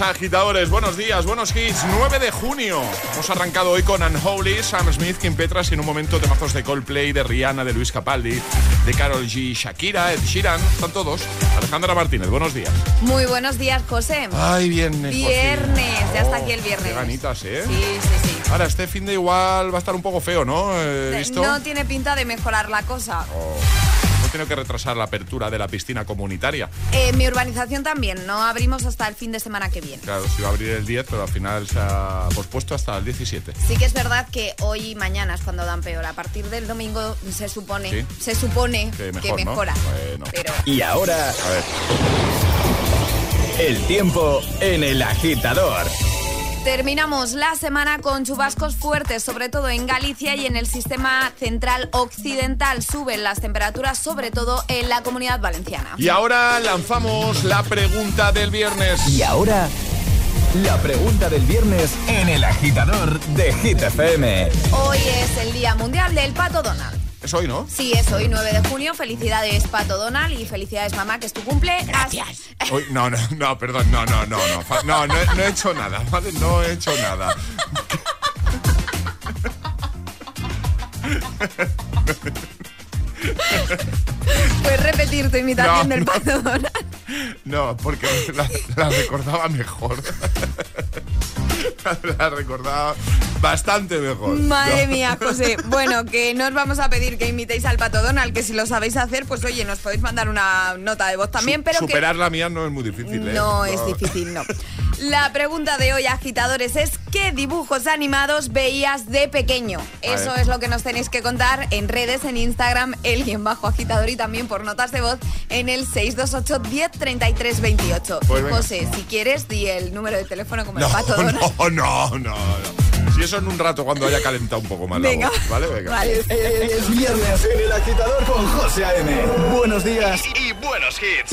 Agitadores. Buenos días, buenos hits. 9 de junio. Hemos arrancado hoy con Unholy, Sam Smith, Kim Petras y en un momento temazos de Coldplay, de Rihanna, de Luis Capaldi, de Carol G, Shakira, Ed Sheeran. Están todos. Alejandra Martínez, buenos días. Muy buenos días, José. Ay, viernes. Viernes, ya está aquí el Oh, viernes. Qué ganitas, ¿eh? Sí, sí, sí. Ahora, este fin de igual va a estar un poco feo, ¿no? Visto. No tiene pinta de mejorar la cosa. Oh, tenido que retrasar la apertura de la piscina comunitaria. Eh, mi urbanización también, no abrimos hasta el fin de semana que viene. Claro, se iba a abrir el 10, pero al final se ha pospuesto hasta el 17. Sí que es verdad que hoy y mañana es cuando dan peor. A partir del domingo se supone, Sí. se supone Que que, mejor, ¿no? mejora. Bueno. Pero Y ahora, A ver. el tiempo en el agitador. Terminamos la semana con chubascos fuertes, sobre todo en Galicia y en el sistema central occidental. Suben las temperaturas, sobre todo en la comunidad valenciana. Y ahora lanzamos la pregunta del viernes. Y ahora, la pregunta del viernes en el agitador de Hit FM. Hoy es el Día Mundial del Pato Donald. Es hoy, ¿no? Sí, es hoy, 9 de junio. Felicidades, Pato Donald, y felicidades, mamá, que es tu cumple. Gracias. Hoy, no, no, no, perdón, no, no, no, no, no, no, he- no he hecho nada, ¿vale? No he hecho nada. Puedes repetir tu imitación No, del no. Pato Donald. No, porque la, la recordaba mejor. La recordaba bastante mejor. Madre No. mía, José. Bueno, que no os vamos a pedir que imitéis al Pato Donald, que si lo sabéis hacer, pues oye, nos podéis mandar una nota de voz también, pero que Superar la mía no es muy difícil, ¿eh? no es difícil, no. La pregunta de hoy, agitadores, es ¿qué dibujos animados veías de pequeño? Eso es lo que nos tenéis que contar en redes, en Instagram, el guion bajo agitador y también por notas de voz en el 628 10 28. José, si quieres, di el número de teléfono como el pato no, no, no, no. Si eso en un rato cuando haya calentado un poco más Venga. la voz, ¿vale? Venga. Es, viernes en el agitador con José A.M. Buenos días y, buenos hits.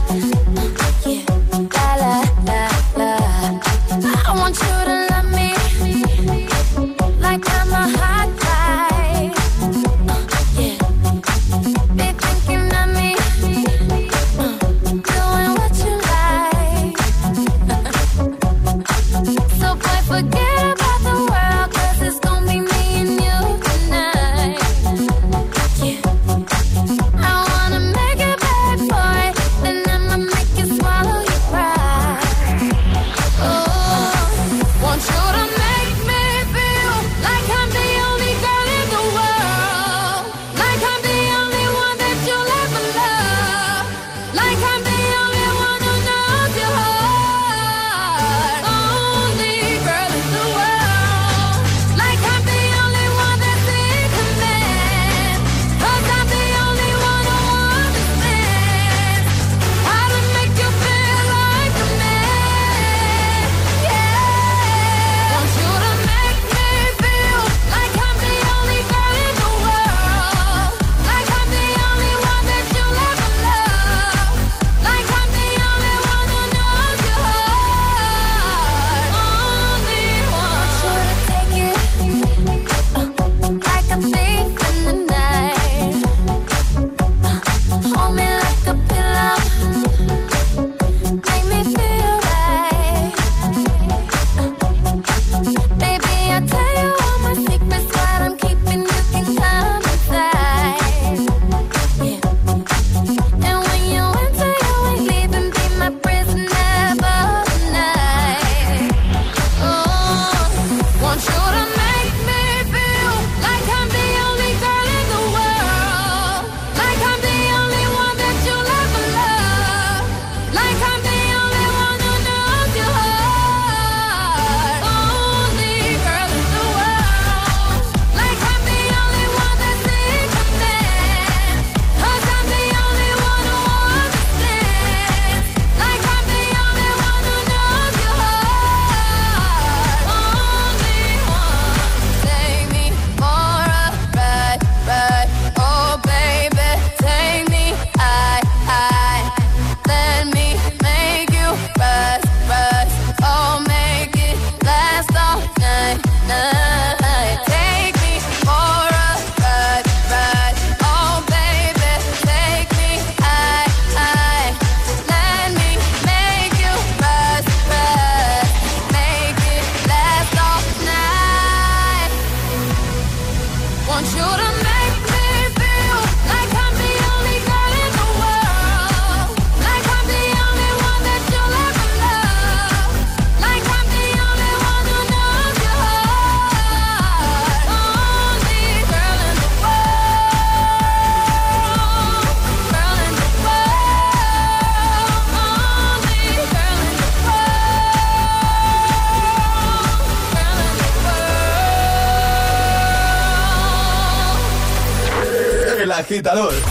agitador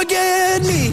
Forget me.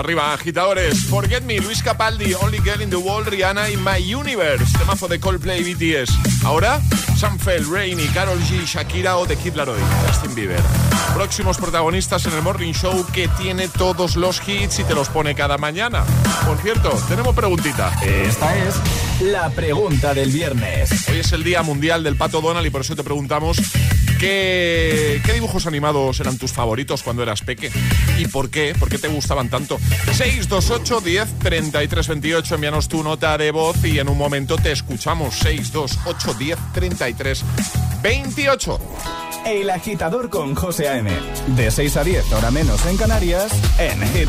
Arriba, agitadores. Forget Me, Luis Capaldi, Only Girl in the World, Rihanna y My Universe. Temazo de Coldplay BTS. Ahora, Sam Fell, Rain y Carol G, Shakira o The Kid Laroi, Justin Bieber. Próximos protagonistas en el Morning Show que tiene todos los hits y te los pone cada mañana. Por cierto, tenemos preguntita. Esta es la pregunta del viernes. Hoy es el Día Mundial del Pato Donald y por eso te preguntamos qué, qué dibujos animados eran tus favoritos cuando eras peque y por qué, por qué te gustaban tanto. 628 10 33 28, envíanos tu nota de voz y en un momento te escuchamos. 628 10 33 28. El agitador con José A.M. De 6 a 10, hora menos en Canarias, en Hit.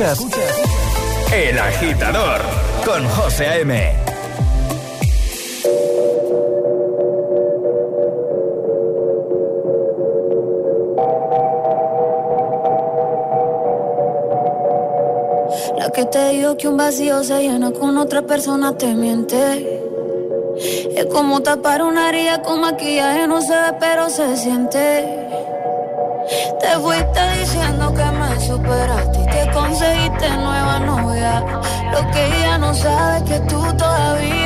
Escuchas, El Agitador con José A.M. La que te digo que un vacío se llena con otra persona te miente. Es como tapar una herida con maquillaje, no se ve, pero se siente. Te fuiste diciendo que me superas conseguiste nueva novia. Lo que ella no sabe es que tú todavía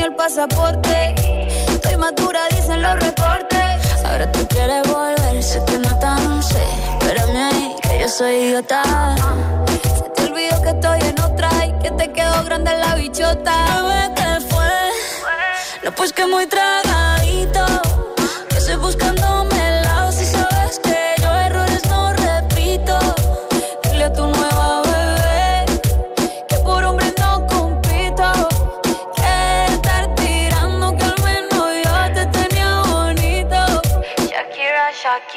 ni el pasaporte. Estoy madura, dicen los reportes. Ahora tú quieres volver, sé que no tan sé. Espérame ahí, que yo soy idiota. Se te olvidó que estoy en otra y que te quedó grande la bichota. Bebé, te fue? No, pues que muy tragadito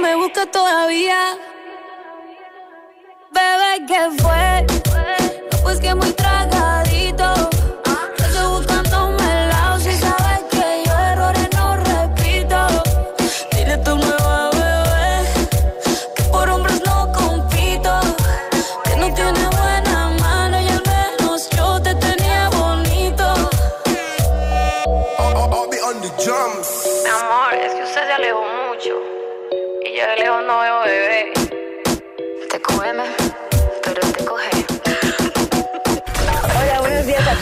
me busca todavía. Bebé, que fue? No, pues que muy traga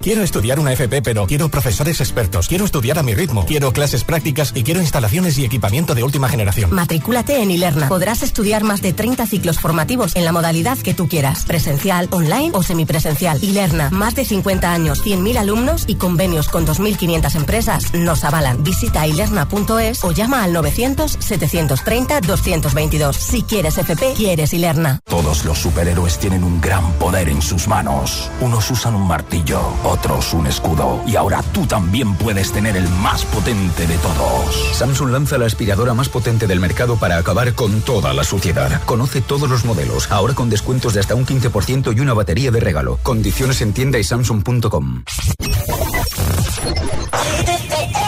Quiero estudiar una FP, pero quiero profesores expertos. Quiero estudiar a mi ritmo. Quiero clases prácticas y quiero instalaciones y equipamiento de última generación. Matricúlate en Ilerna. Podrás estudiar más de 30 ciclos formativos en la modalidad que tú quieras. Presencial, online o semipresencial. Ilerna. Más de 50 años, 100.000 alumnos y convenios con 2.500 empresas nos avalan. Visita ilerna.es o llama al 900-730-222. Si quieres FP, quieres Ilerna. Todos los superhéroes tienen un gran poder en sus manos. Unos usan un martillo, otros un escudo. Y ahora tú también puedes tener el más potente de todos. Samsung lanza la aspiradora más potente del mercado para acabar con toda la suciedad. Conoce todos los modelos, ahora con descuentos de hasta un 15% y una batería de regalo. Condiciones en tienda y samsung.com.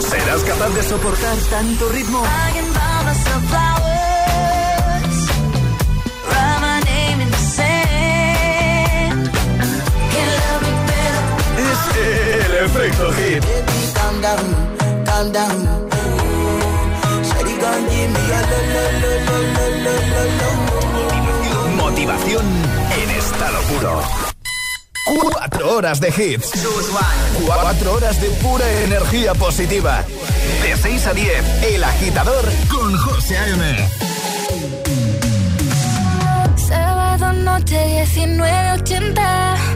¿Serás capaz de soportar tanto ritmo? Efecto Hit. Baby, calm down, calm down. Me lo, lo, lo, lo, lo, lo, lo, lo. Motivación en estado puro. Cuatro horas de hits. Cuatro horas de pura energía positiva. De 6 a 10, El Agitador con José A.M. Sábado noche 1980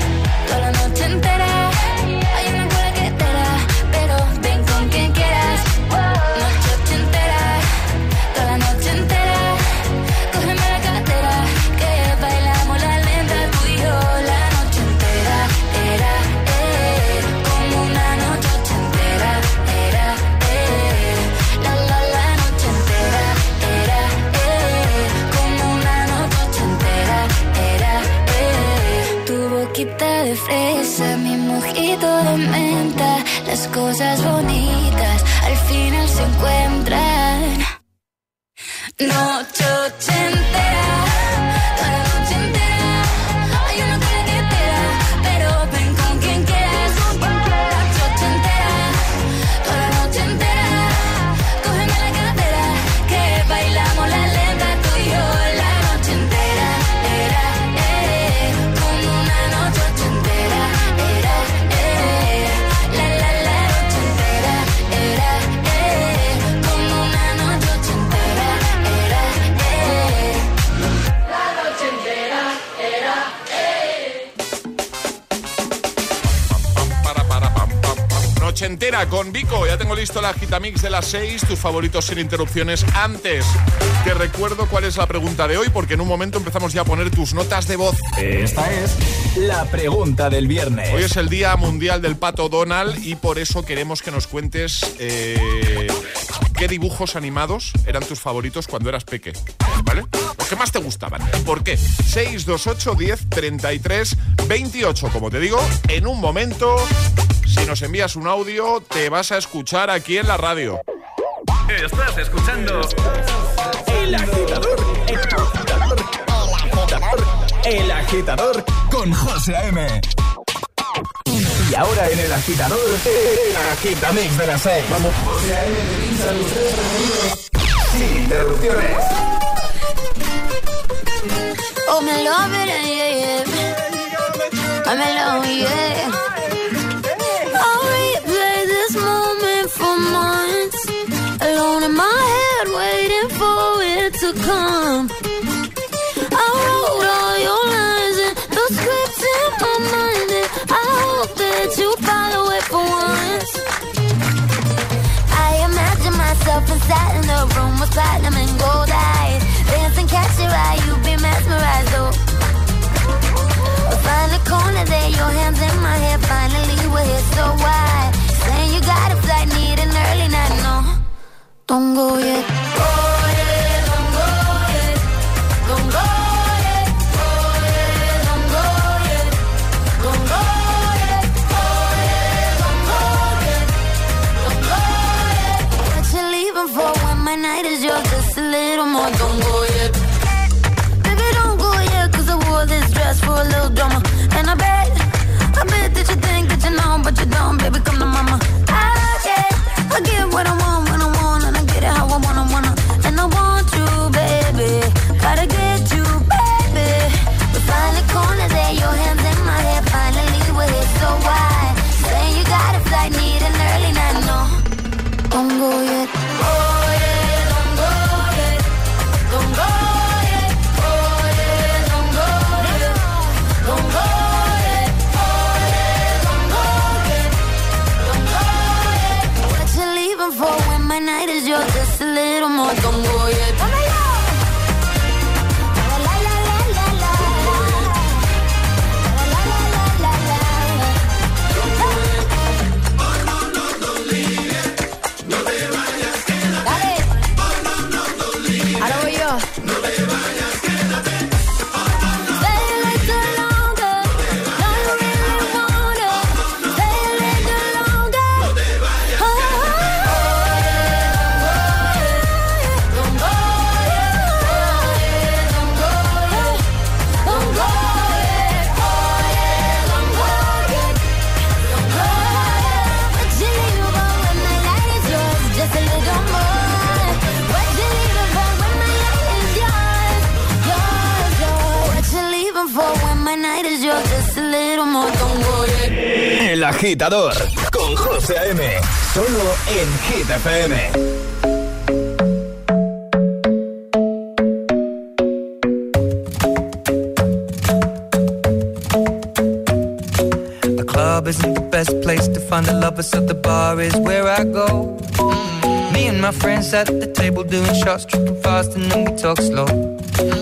toda la noche entera. No. Ya tengo listo la Gitamix de las 6, tus favoritos sin interrupciones. Antes, te recuerdo cuál es la pregunta de hoy, porque en un momento empezamos ya a poner tus notas de voz. Esta es la pregunta del viernes. Hoy es el Día Mundial del Pato Donald y por eso queremos que nos cuentes eh, qué dibujos animados eran tus favoritos cuando eras peque. ¿Vale? Que más te gustaban. ¿Por qué? 628 10 33 28. Como te digo, en un momento, si nos envías un audio, te vas a escuchar aquí en la radio. Estás escuchando El Agitador. El Agitador. El Agitador con José M. Y ahora en El Agitador, el Agitamix de las 6. Vamos. José A.M. Sin interrupciones. Oh, me love it, yeah, yeah. I'm alone, yeah. I'll replay this moment for months. Alone in my head, waiting for it to come. I wrote all your lines and the scripts in my mind. And I hope that you follow it for once. I imagine myself inside in the room with platinum and gold eyes. Dancing, 从不夜。Agitador con José A.M. Solo en Hit FM. The club isn't the best place to find the lovers, so the bar is where I go. Me and my friends at the table doing shots, tripping fast, and then we talk slow.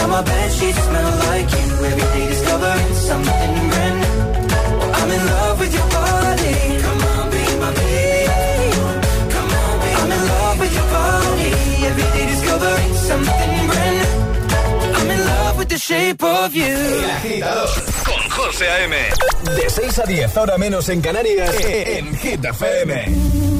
Now my bed sheets smell like you. Every day discovering something brand new. Well, I'm in love with your body. Come on, be my baby. Come on, be I'm in love with your body. Every day discovering something brand new. I'm in love with the shape of you. Con José A.M. De 6 a 10, ahora menos en Canarias, en Hit FM.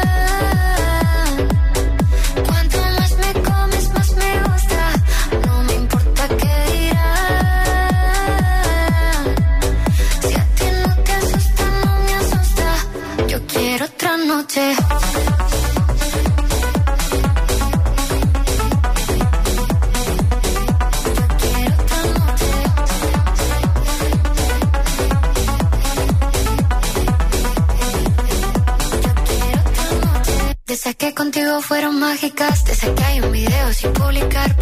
Contigo fueron mágicas, esas que hay un video sin publicar,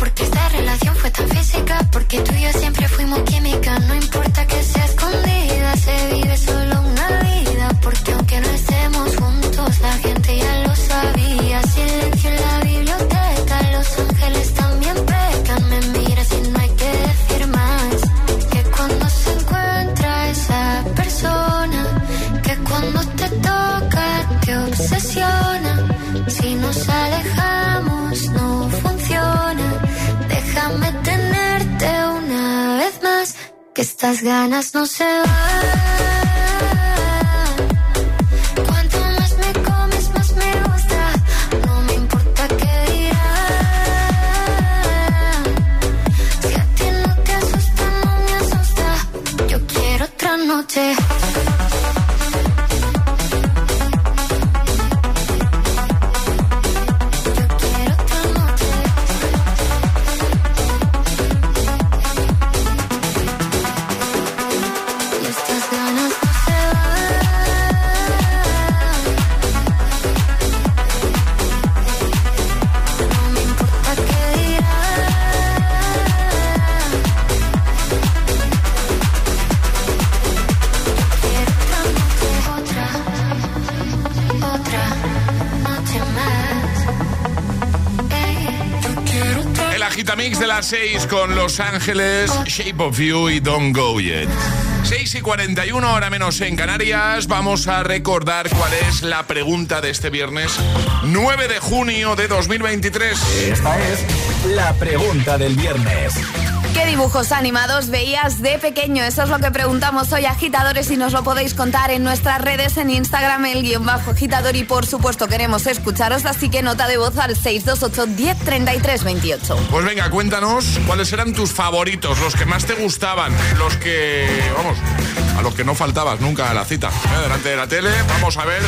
agitamix de las 6 con Los Ángeles, Shape of You y Don't Go Yet. 6 y 41, hora menos en Canarias. Vamos a recordar cuál es la pregunta de este viernes 9 de junio de 2023. Esta es la pregunta del viernes. ¿Qué dibujos animados veías de pequeño? Eso es lo que preguntamos hoy, agitadores, y nos lo podéis contar en nuestras redes, en Instagram, el guion bajo agitador, y por supuesto queremos escucharos, así que nota de voz al 628 10 33 28. Pues venga, cuéntanos cuáles eran tus favoritos, los que más te gustaban, los que, vamos, a los que no faltabas nunca a la cita. ¿eh? Delante de la tele, vamos a ver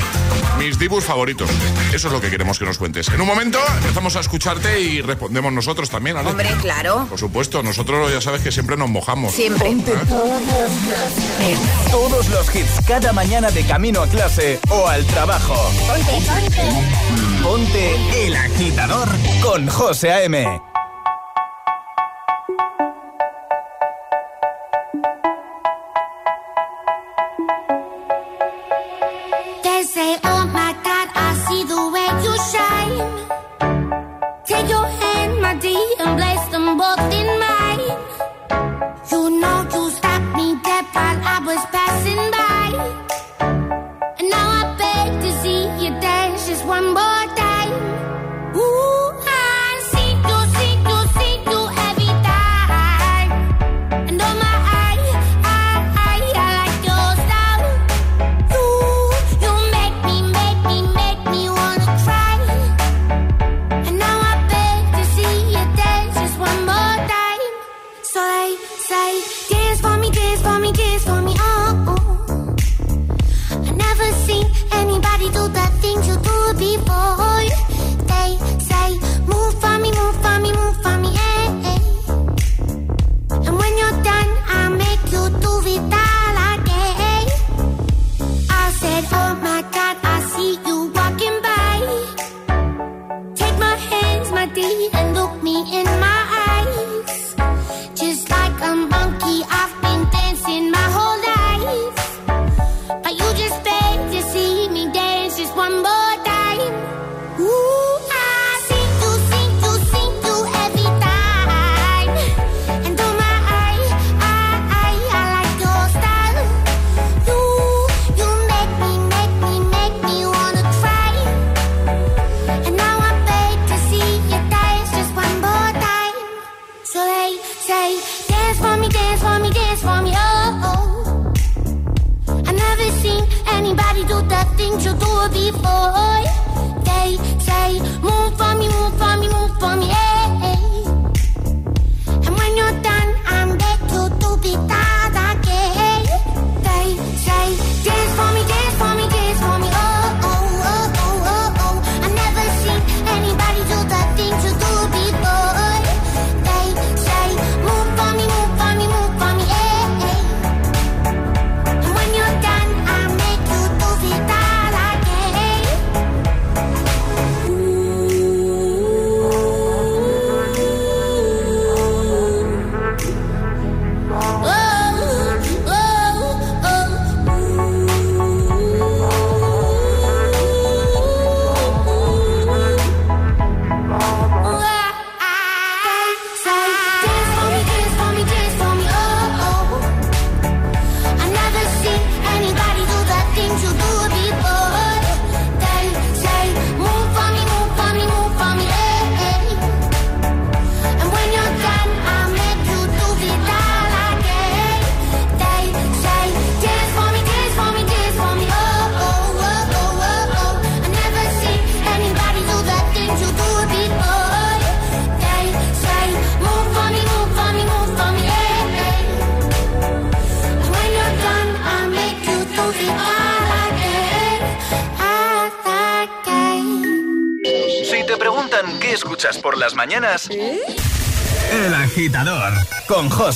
mis dibujos favoritos. Eso es lo que queremos que nos cuentes. En un momento empezamos a escucharte y respondemos nosotros también, ¿vale? Hombre, claro. Por supuesto, nosotros ya sabes que siempre nos mojamos. Siempre. Todos los Todos los hits cada mañana de camino a clase o al trabajo. Ponte, ponte. Ponte el agitador con José A.M.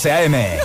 A.M.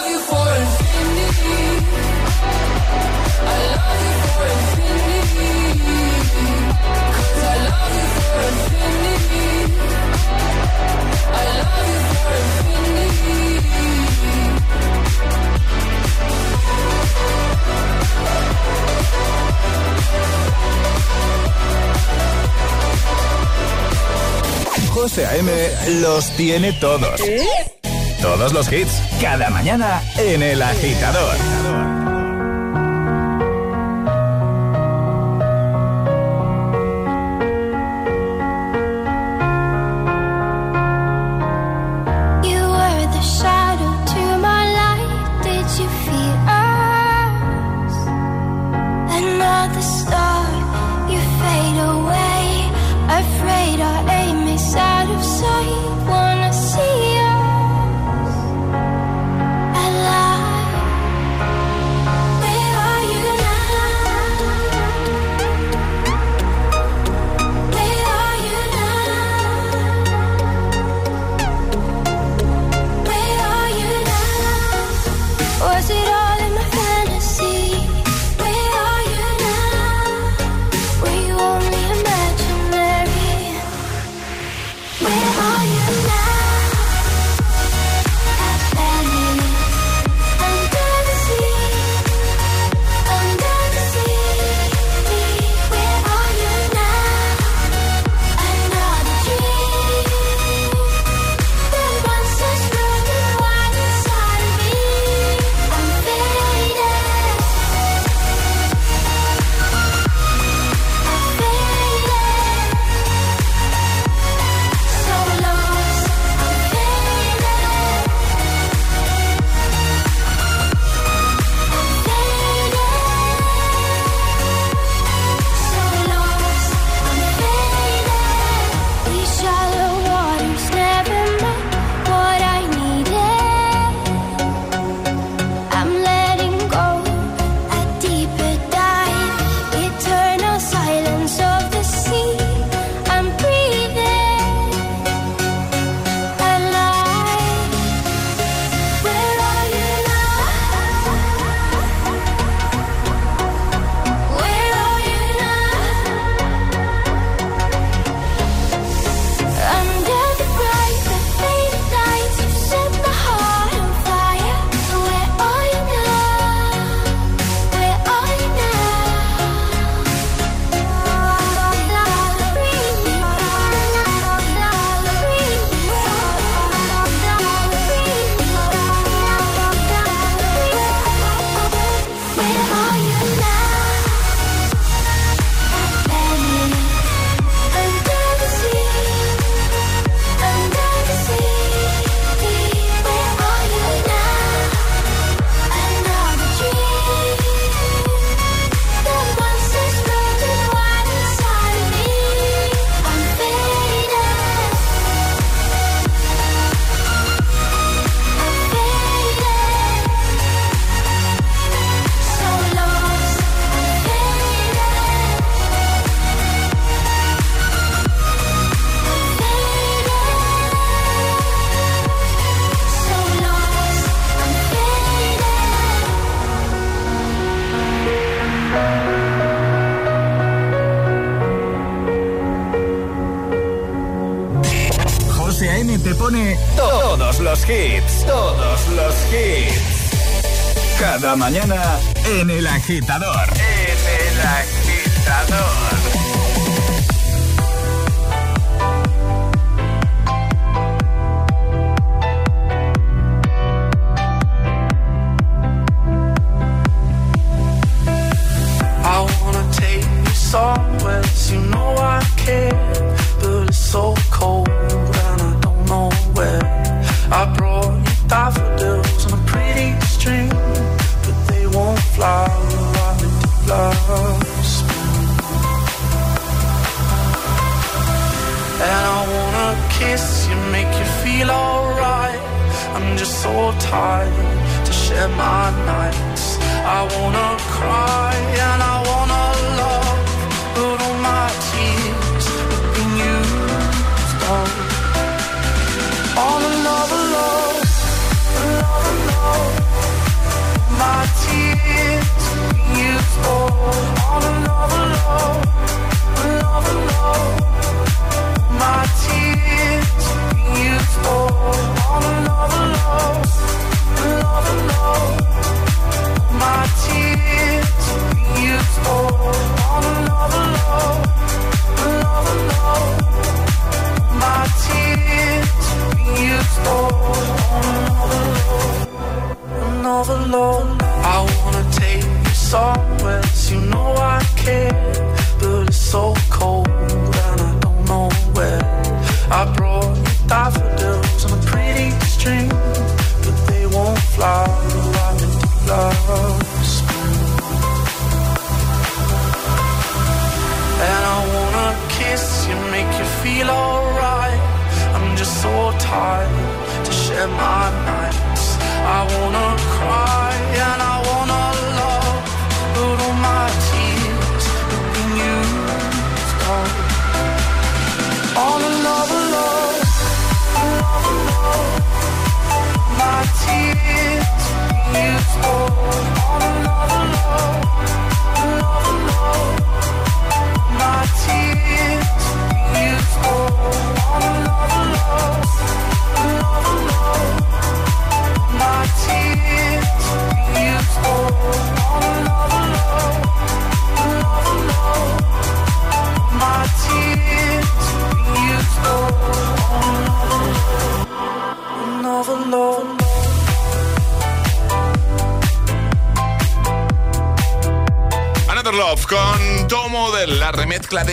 José A.M. los tiene todos. ¿Eh? Todos los hits, cada mañana en El Agitador. mañana en El Agitador.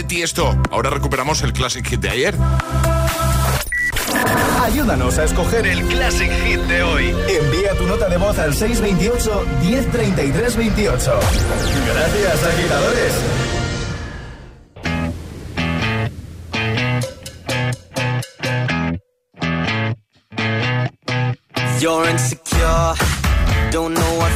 Tiesto. Ahora recuperamos el Classic Hit de ayer. Ayúdanos a escoger el Classic Hit de hoy. Envía tu nota de voz al 628-103328. Gracias, agitadores. You're insecure, know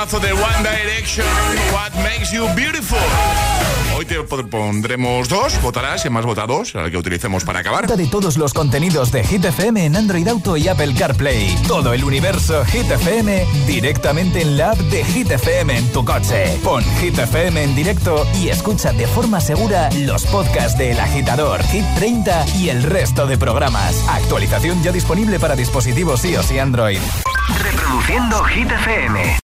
temazo de One Direction, What Makes You Beautiful. Hoy te pondremos dos, votarás y más votados, el que utilicemos para acabar. de todos los contenidos de Hit FM en Android Auto y Apple CarPlay. Todo el universo Hit FM directamente en la app de Hit FM en tu coche. Pon Hit FM en directo y escucha de forma segura los podcasts de El Agitador, Hit 30 y el resto de programas. Actualización ya disponible para dispositivos iOS y Android. Reproduciendo Hit FM.